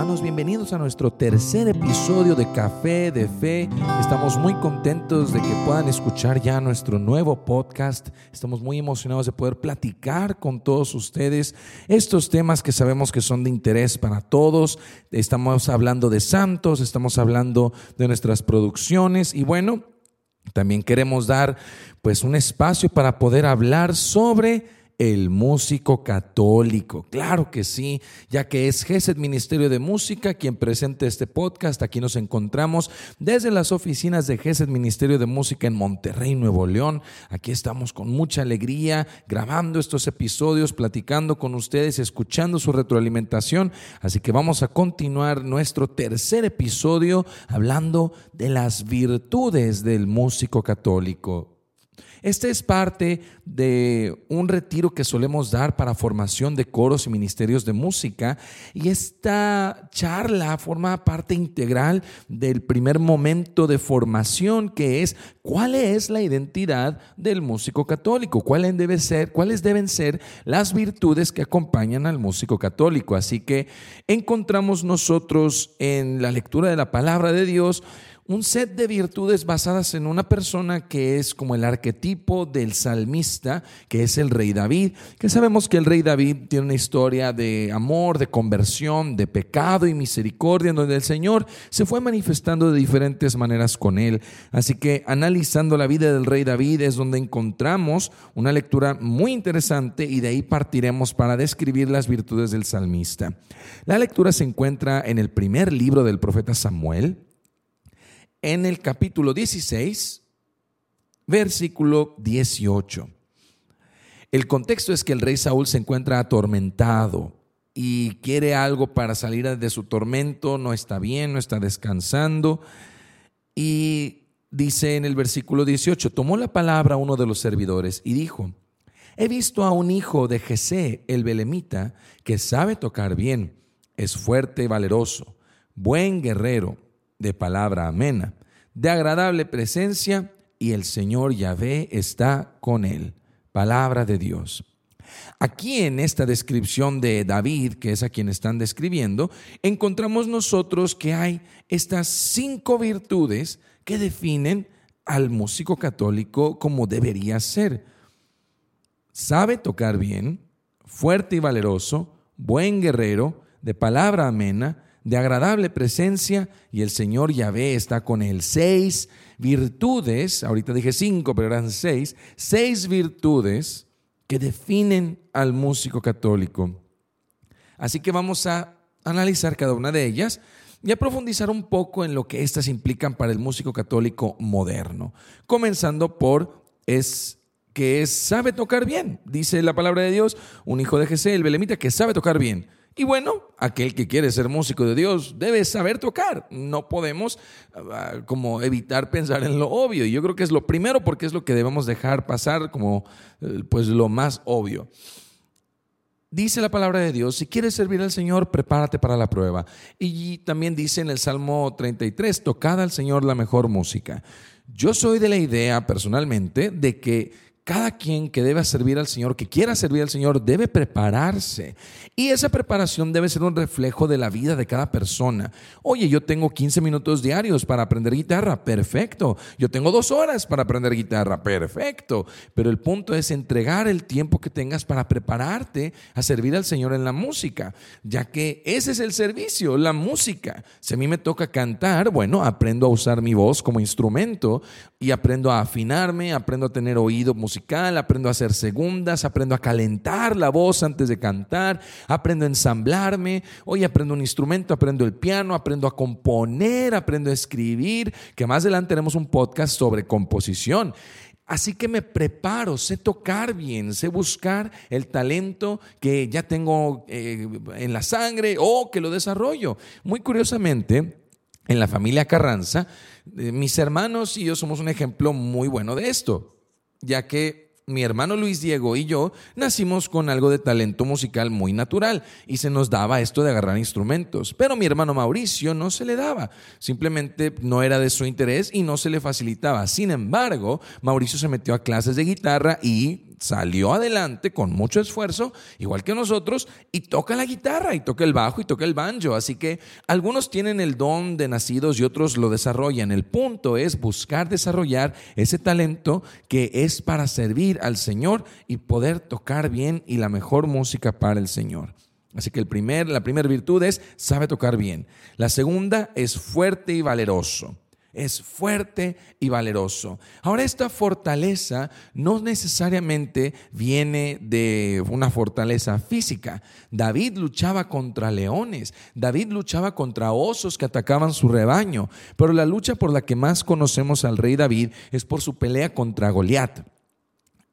hermanos, bienvenidos a nuestro tercer episodio de Café de Fe. Estamos muy contentos de que puedan escuchar ya nuestro nuevo podcast. Estamos muy emocionados de poder platicar con todos ustedes estos temas que sabemos que son de interés para todos. Estamos hablando de santos, estamos hablando de nuestras producciones y bueno, también queremos dar pues un espacio para poder hablar sobre el músico católico. Claro que sí, ya que es GESED Ministerio de Música quien presenta este podcast. Aquí nos encontramos desde las oficinas de GESED Ministerio de Música en Monterrey, Nuevo León. Aquí estamos con mucha alegría grabando estos episodios, platicando con ustedes, escuchando su retroalimentación. Así que vamos a continuar nuestro tercer episodio hablando de las virtudes del músico católico. Este es parte de un retiro que solemos dar para formación de coros y ministerios de música y esta charla forma parte integral del primer momento de formación que es cuál es la identidad del músico católico, cuáles deben ser, cuáles deben ser las virtudes que acompañan al músico católico. Así que encontramos nosotros en la lectura de la palabra de Dios un set de virtudes basadas en una persona que es como el arquetipo del salmista, que es el rey David, que sabemos que el rey David tiene una historia de amor, de conversión, de pecado y misericordia, en donde el Señor se fue manifestando de diferentes maneras con él. Así que analizando la vida del rey David es donde encontramos una lectura muy interesante y de ahí partiremos para describir las virtudes del salmista. La lectura se encuentra en el primer libro del profeta Samuel, en el capítulo 16, versículo 18. El contexto es que el rey Saúl se encuentra atormentado y quiere algo para salir de su tormento, no está bien, no está descansando. Y dice en el versículo 18, tomó la palabra uno de los servidores y dijo, he visto a un hijo de Jesé, el belemita, que sabe tocar bien, es fuerte y valeroso, buen guerrero de palabra amena, de agradable presencia, y el Señor Yahvé está con él. Palabra de Dios. Aquí en esta descripción de David, que es a quien están describiendo, encontramos nosotros que hay estas cinco virtudes que definen al músico católico como debería ser. Sabe tocar bien, fuerte y valeroso, buen guerrero, de palabra amena, de agradable presencia y el Señor Yahvé está con él. Seis virtudes, ahorita dije cinco, pero eran seis, seis virtudes que definen al músico católico. Así que vamos a analizar cada una de ellas y a profundizar un poco en lo que éstas implican para el músico católico moderno. Comenzando por es que sabe tocar bien, dice la palabra de Dios, un hijo de Jesé, el belemita, que sabe tocar bien. Y bueno, aquel que quiere ser músico de Dios debe saber tocar. No podemos ah, como evitar pensar en lo obvio. Y yo creo que es lo primero porque es lo que debemos dejar pasar como eh, pues lo más obvio. Dice la palabra de Dios, si quieres servir al Señor, prepárate para la prueba. Y también dice en el Salmo 33, tocad al Señor la mejor música. Yo soy de la idea personalmente de que cada quien que debe servir al Señor, que quiera servir al Señor, debe prepararse. Y esa preparación debe ser un reflejo de la vida de cada persona. Oye, yo tengo 15 minutos diarios para aprender guitarra, perfecto. Yo tengo dos horas para aprender guitarra, perfecto. Pero el punto es entregar el tiempo que tengas para prepararte a servir al Señor en la música, ya que ese es el servicio, la música. Si a mí me toca cantar, bueno, aprendo a usar mi voz como instrumento y aprendo a afinarme, aprendo a tener oído musical aprendo a hacer segundas, aprendo a calentar la voz antes de cantar, aprendo a ensamblarme, hoy aprendo un instrumento, aprendo el piano, aprendo a componer, aprendo a escribir, que más adelante tenemos un podcast sobre composición. Así que me preparo, sé tocar bien, sé buscar el talento que ya tengo eh, en la sangre o que lo desarrollo. Muy curiosamente, en la familia Carranza, eh, mis hermanos y yo somos un ejemplo muy bueno de esto ya que mi hermano Luis Diego y yo nacimos con algo de talento musical muy natural y se nos daba esto de agarrar instrumentos. Pero mi hermano Mauricio no se le daba, simplemente no era de su interés y no se le facilitaba. Sin embargo, Mauricio se metió a clases de guitarra y salió adelante con mucho esfuerzo, igual que nosotros, y toca la guitarra, y toca el bajo, y toca el banjo. Así que algunos tienen el don de nacidos y otros lo desarrollan. El punto es buscar desarrollar ese talento que es para servir al Señor y poder tocar bien y la mejor música para el Señor. Así que el primer, la primera virtud es sabe tocar bien. La segunda es fuerte y valeroso es fuerte y valeroso. Ahora esta fortaleza no necesariamente viene de una fortaleza física. David luchaba contra leones, David luchaba contra osos que atacaban su rebaño, pero la lucha por la que más conocemos al rey David es por su pelea contra Goliat.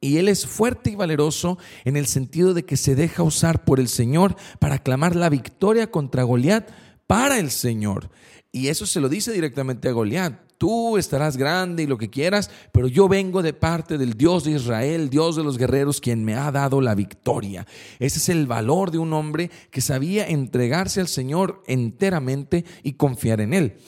Y él es fuerte y valeroso en el sentido de que se deja usar por el Señor para clamar la victoria contra Goliat para el Señor. Y eso se lo dice directamente a Goliat. Tú estarás grande y lo que quieras, pero yo vengo de parte del Dios de Israel, Dios de los guerreros, quien me ha dado la victoria. Ese es el valor de un hombre que sabía entregarse al Señor enteramente y confiar en Él.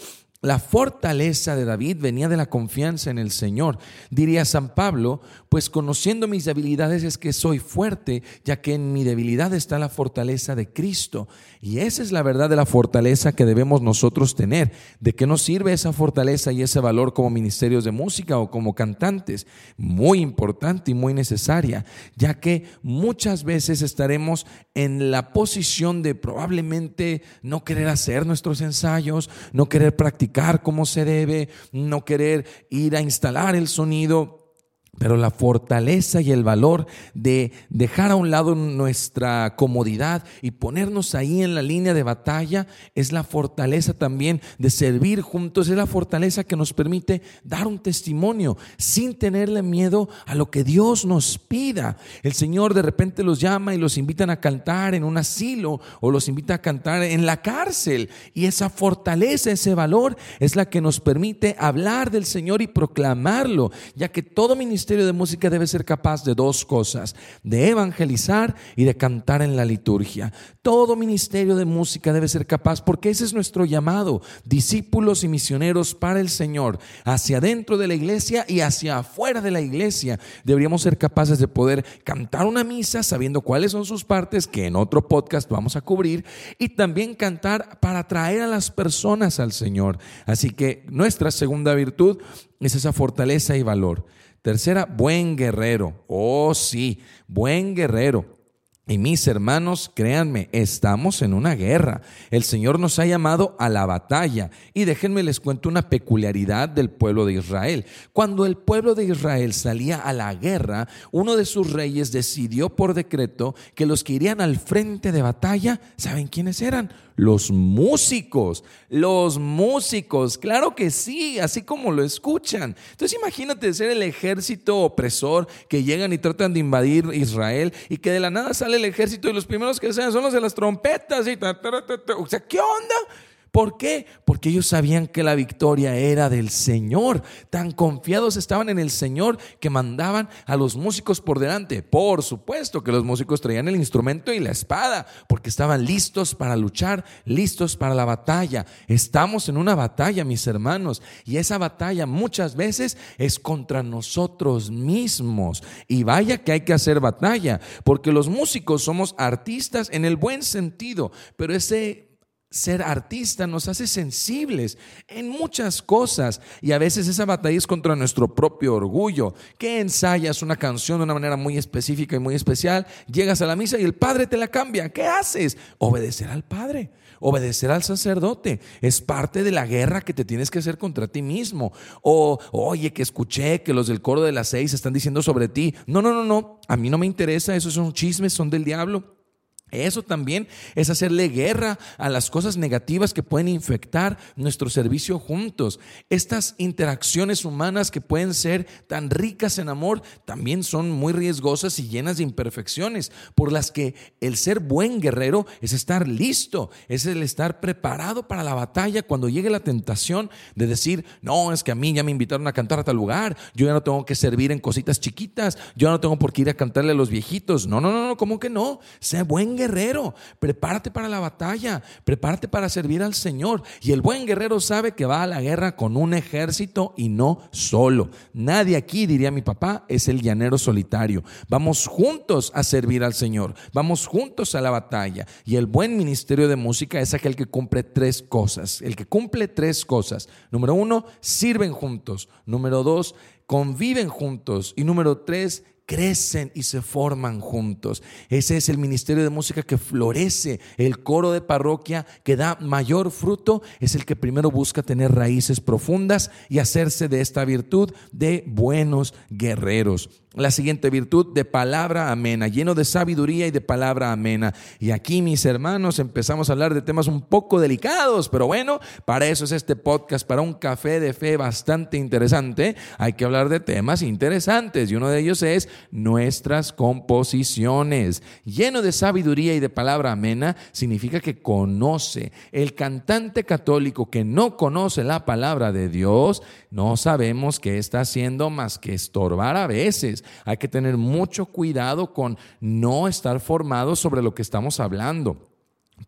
La fortaleza de David venía de la confianza en el Señor. Diría San Pablo, pues conociendo mis debilidades es que soy fuerte, ya que en mi debilidad está la fortaleza de Cristo. Y esa es la verdad de la fortaleza que debemos nosotros tener. ¿De qué nos sirve esa fortaleza y ese valor como ministerios de música o como cantantes? Muy importante y muy necesaria, ya que muchas veces estaremos en la posición de probablemente no querer hacer nuestros ensayos, no querer practicar como se debe, no querer ir a instalar el sonido pero la fortaleza y el valor de dejar a un lado nuestra comodidad y ponernos ahí en la línea de batalla es la fortaleza también de servir juntos, es la fortaleza que nos permite dar un testimonio sin tenerle miedo a lo que Dios nos pida. El Señor de repente los llama y los invitan a cantar en un asilo o los invita a cantar en la cárcel y esa fortaleza, ese valor es la que nos permite hablar del Señor y proclamarlo, ya que todo ministerio ministerio de música debe ser capaz de dos cosas, de evangelizar y de cantar en la liturgia. Todo ministerio de música debe ser capaz, porque ese es nuestro llamado, discípulos y misioneros para el Señor, hacia dentro de la iglesia y hacia afuera de la iglesia. Deberíamos ser capaces de poder cantar una misa sabiendo cuáles son sus partes, que en otro podcast vamos a cubrir, y también cantar para atraer a las personas al Señor. Así que nuestra segunda virtud es esa fortaleza y valor. Tercera, buen guerrero. Oh, sí, buen guerrero. Y mis hermanos, créanme, estamos en una guerra. El Señor nos ha llamado a la batalla. Y déjenme les cuento una peculiaridad del pueblo de Israel. Cuando el pueblo de Israel salía a la guerra, uno de sus reyes decidió por decreto que los que irían al frente de batalla, ¿saben quiénes eran? Los músicos, los músicos, claro que sí, así como lo escuchan. Entonces imagínate ser el ejército opresor que llegan y tratan de invadir Israel y que de la nada sale el ejército y los primeros que sean son los de las trompetas y o sea, ¿qué onda? ¿Por qué? Porque ellos sabían que la victoria era del Señor. Tan confiados estaban en el Señor que mandaban a los músicos por delante. Por supuesto que los músicos traían el instrumento y la espada, porque estaban listos para luchar, listos para la batalla. Estamos en una batalla, mis hermanos, y esa batalla muchas veces es contra nosotros mismos. Y vaya que hay que hacer batalla, porque los músicos somos artistas en el buen sentido, pero ese ser artista nos hace sensibles en muchas cosas y a veces esa batalla es contra nuestro propio orgullo. Que ensayas una canción de una manera muy específica y muy especial, llegas a la misa y el padre te la cambia. ¿Qué haces? Obedecer al padre, obedecer al sacerdote. Es parte de la guerra que te tienes que hacer contra ti mismo. O, oye, que escuché que los del coro de las seis están diciendo sobre ti. No, no, no, no. A mí no me interesa. Esos son chismes, son del diablo. Eso también es hacerle guerra a las cosas negativas que pueden infectar nuestro servicio juntos. Estas interacciones humanas que pueden ser tan ricas en amor también son muy riesgosas y llenas de imperfecciones, por las que el ser buen guerrero es estar listo, es el estar preparado para la batalla cuando llegue la tentación de decir, no, es que a mí ya me invitaron a cantar a tal lugar, yo ya no tengo que servir en cositas chiquitas, yo no tengo por qué ir a cantarle a los viejitos. No, no, no, no, ¿cómo que no? Sé buen guerrero, prepárate para la batalla, prepárate para servir al Señor. Y el buen guerrero sabe que va a la guerra con un ejército y no solo. Nadie aquí, diría mi papá, es el llanero solitario. Vamos juntos a servir al Señor, vamos juntos a la batalla. Y el buen ministerio de música es aquel que cumple tres cosas, el que cumple tres cosas. Número uno, sirven juntos. Número dos, conviven juntos. Y número tres, crecen y se forman juntos. Ese es el ministerio de música que florece. El coro de parroquia que da mayor fruto es el que primero busca tener raíces profundas y hacerse de esta virtud de buenos guerreros la siguiente virtud de palabra amena, lleno de sabiduría y de palabra amena. Y aquí, mis hermanos, empezamos a hablar de temas un poco delicados, pero bueno, para eso es este podcast, para un café de fe bastante interesante. Hay que hablar de temas interesantes y uno de ellos es nuestras composiciones. Lleno de sabiduría y de palabra amena significa que conoce. El cantante católico que no conoce la palabra de Dios, no sabemos qué está haciendo más que estorbar a veces hay que tener mucho cuidado con no estar formados sobre lo que estamos hablando.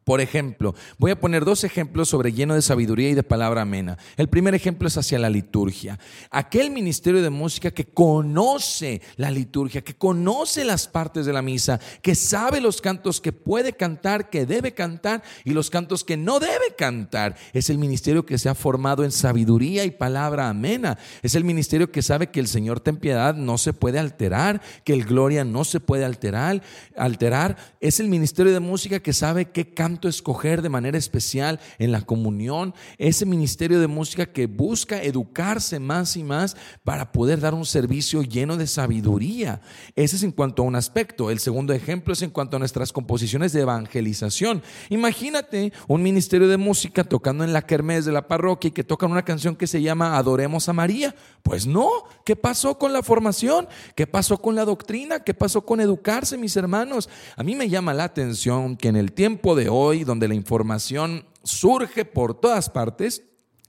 Por ejemplo, voy a poner dos ejemplos sobre lleno de sabiduría y de palabra amena. El primer ejemplo es hacia la liturgia. Aquel ministerio de música que conoce la liturgia, que conoce las partes de la misa, que sabe los cantos que puede cantar, que debe cantar y los cantos que no debe cantar. Es el ministerio que se ha formado en sabiduría y palabra amena. Es el ministerio que sabe que el Señor ten piedad no se puede alterar, que el gloria no se puede alterar, alterar. Es el ministerio de música que sabe que canto escoger de manera especial en la comunión, ese ministerio de música que busca educarse más y más para poder dar un servicio lleno de sabiduría. Ese es en cuanto a un aspecto. El segundo ejemplo es en cuanto a nuestras composiciones de evangelización. Imagínate un ministerio de música tocando en la kermés de la parroquia y que tocan una canción que se llama Adoremos a María. Pues no, ¿qué pasó con la formación? ¿Qué pasó con la doctrina? ¿Qué pasó con educarse, mis hermanos? A mí me llama la atención que en el tiempo de hoy, donde la información surge por todas partes,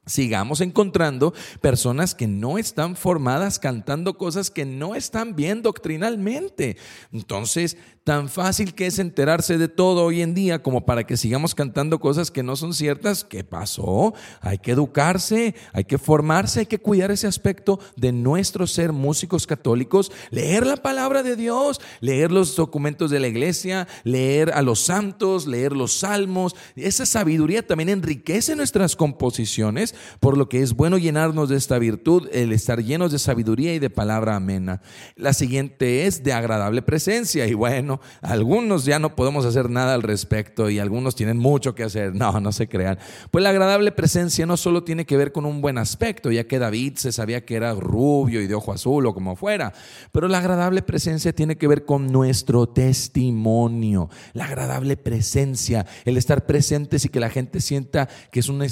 sigamos encontrando personas que no están formadas cantando cosas que no están bien doctrinalmente. Entonces, tan fácil que es enterarse de todo hoy en día como para que sigamos cantando cosas que no son ciertas. ¿Qué pasó? Hay que educarse, hay que formarse, hay que cuidar ese aspecto de nuestro ser músicos católicos, leer la palabra de Dios, leer los documentos de la iglesia, leer a los santos, leer los salmos. Esa sabiduría también enriquece nuestras composiciones, por lo que es bueno llenarnos de esta virtud, el estar llenos de sabiduría y de palabra amena. La siguiente es de agradable presencia y bueno, algunos ya no podemos hacer nada al respecto y algunos tienen mucho que hacer. No, no se crean. Pues la agradable presencia no solo tiene que ver con un buen aspecto, ya que David se sabía que era rubio y de ojo azul o como fuera, pero la agradable presencia tiene que ver con nuestro testimonio. La agradable presencia, el estar presentes y que la gente sienta que es un,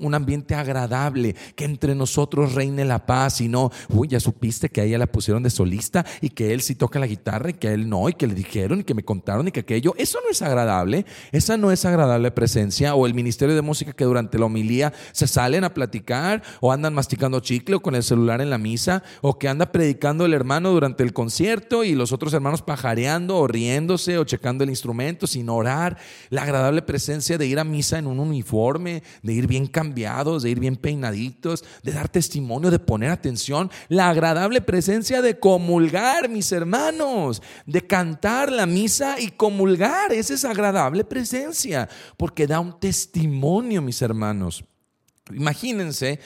un ambiente agradable, que entre nosotros reine la paz y no, uy, ya supiste que a ella la pusieron de solista y que él sí toca la guitarra y que él no y que le dije y que me contaron y que aquello, eso no es agradable, esa no es agradable presencia o el ministerio de música que durante la homilía se salen a platicar o andan masticando chicle o con el celular en la misa o que anda predicando el hermano durante el concierto y los otros hermanos pajareando o riéndose o checando el instrumento sin orar, la agradable presencia de ir a misa en un uniforme, de ir bien cambiados, de bien peinaditos, de dar testimonio, de poner atención, la agradable presencia de comulgar, mis hermanos, de cantar la misa y comulgar. Esa es agradable presencia, porque da un testimonio, mis hermanos. Imagínense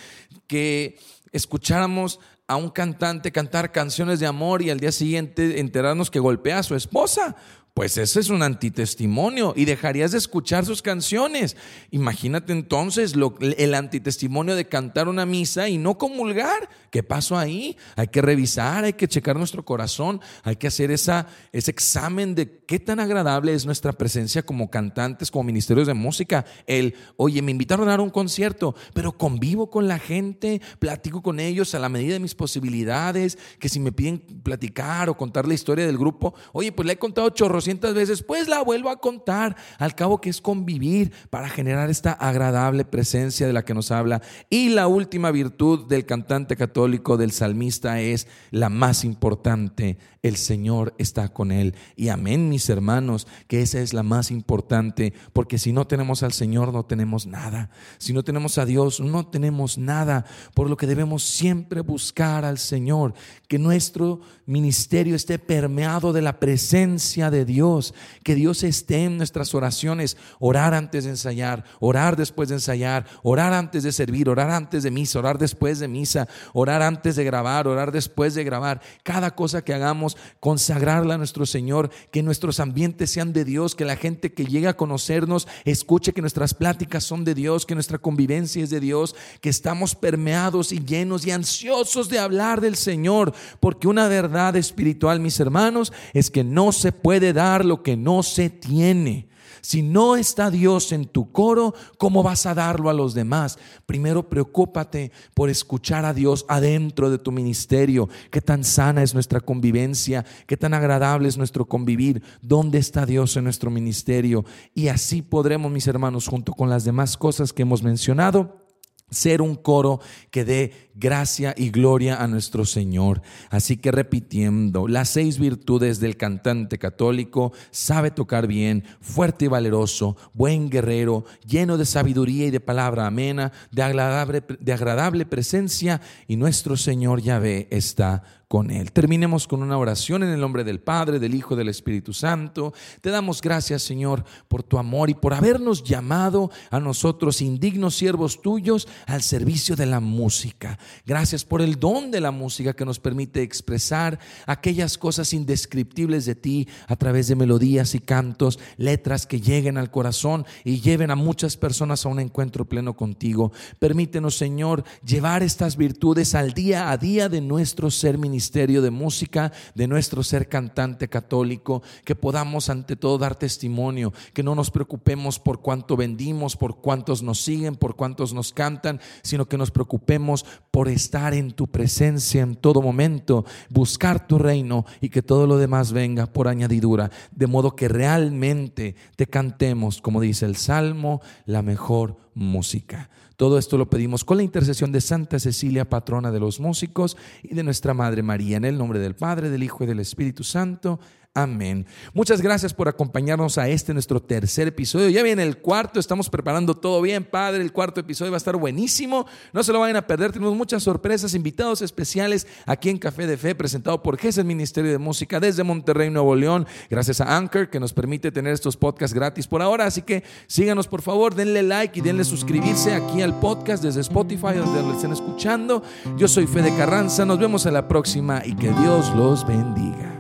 que escucháramos a un cantante cantar canciones de amor y al día siguiente enterarnos que golpea a su esposa pues ese es un antitestimonio y dejarías de escuchar sus canciones. Imagínate entonces el antitestimonio de cantar una misa y no comulgar. ¿Qué pasó ahí? Hay que revisar, hay que checar nuestro corazón, hay que hacer esa, ese examen de qué tan agradable es nuestra presencia como cantantes, como ministerios de música. El, oye, me invitaron a dar un concierto, pero convivo con la gente, platico con ellos a la medida de mis posibilidades, que si me piden platicar o contar la historia del grupo, oye, pues le he contado chorros veces, pues la vuelvo a contar. Al cabo que es convivir para generar esta agradable presencia de la que nos habla. Y la última virtud del cantante católico, del salmista, es la más importante, el Señor está con él. Y amén, mis hermanos, que esa es la más importante, porque si no tenemos al Señor no tenemos nada. Si no tenemos a Dios no tenemos nada, por lo que debemos siempre buscar al Señor, que nuestro ministerio esté permeado de la presencia de Dios, que Dios esté en nuestras oraciones, orar antes de ensayar, orar después de ensayar, orar antes de servir, orar antes de misa, orar después de misa, orar antes de grabar, orar después de grabar. Cada cosa que hagamos, consagrarla a nuestro Señor, que nuestros ambientes sean de Dios, que la gente que llegue a conocernos escuche que nuestras pláticas son de Dios, que nuestra convivencia es de Dios, que estamos permeados y llenos y ansiosos de hablar del Señor, porque una verdad espiritual, mis hermanos, es que no se puede dar lo que no se tiene. Si no está Dios en tu coro, ¿cómo vas a darlo a los demás? Primero preocúpate por escuchar a Dios adentro de tu ministerio. ¿Qué tan sana es nuestra convivencia? ¿Qué tan agradable es nuestro convivir? ¿Dónde está Dios en nuestro ministerio? Y así podremos, mis hermanos, junto con las demás cosas que hemos mencionado, ser un coro que dé gracia y gloria a nuestro Señor. Así que repitiendo, las seis virtudes del cantante católico, sabe tocar bien, fuerte y valeroso, buen guerrero, lleno de sabiduría y de palabra amena, de agradable, de agradable presencia, y nuestro Señor Yahvé está con Él. Terminemos con una oración en el nombre del Padre, del Hijo, del Espíritu Santo. Te damos gracias, Señor, por tu amor y por habernos llamado a nosotros, indignos siervos tuyos, al servicio de la música. Gracias por el don de la música que nos permite expresar aquellas cosas indescriptibles de ti a través de melodías y cantos, letras que lleguen al corazón y lleven a muchas personas a un encuentro pleno contigo. Permítenos, Señor, llevar estas virtudes al día a día de nuestro ser ministerial ministerio de música, de nuestro ser cantante católico, que podamos ante todo dar testimonio, que no nos preocupemos por cuánto vendimos, por cuántos nos siguen, por cuántos nos cantan, sino que nos preocupemos por estar en tu presencia en todo momento, buscar tu reino y que todo lo demás venga por añadidura, de modo que realmente te cantemos, como dice el Salmo, la mejor música. Todo esto lo pedimos con la intercesión de Santa Cecilia, patrona de los músicos, y de nuestra Madre María, en el nombre del Padre, del Hijo y del Espíritu Santo. Amén. Muchas gracias por acompañarnos a este nuestro tercer episodio. Ya viene el cuarto, estamos preparando todo bien, Padre. El cuarto episodio va a estar buenísimo. No se lo vayan a perder. Tenemos muchas sorpresas, invitados especiales aquí en Café de Fe, presentado por GES Ministerio de Música desde Monterrey, Nuevo León. Gracias a Anchor que nos permite tener estos podcasts gratis por ahora. Así que síganos por favor, denle like y denle suscribirse aquí al podcast desde Spotify, donde lo estén escuchando. Yo soy Fede Carranza. Nos vemos a la próxima y que Dios los bendiga.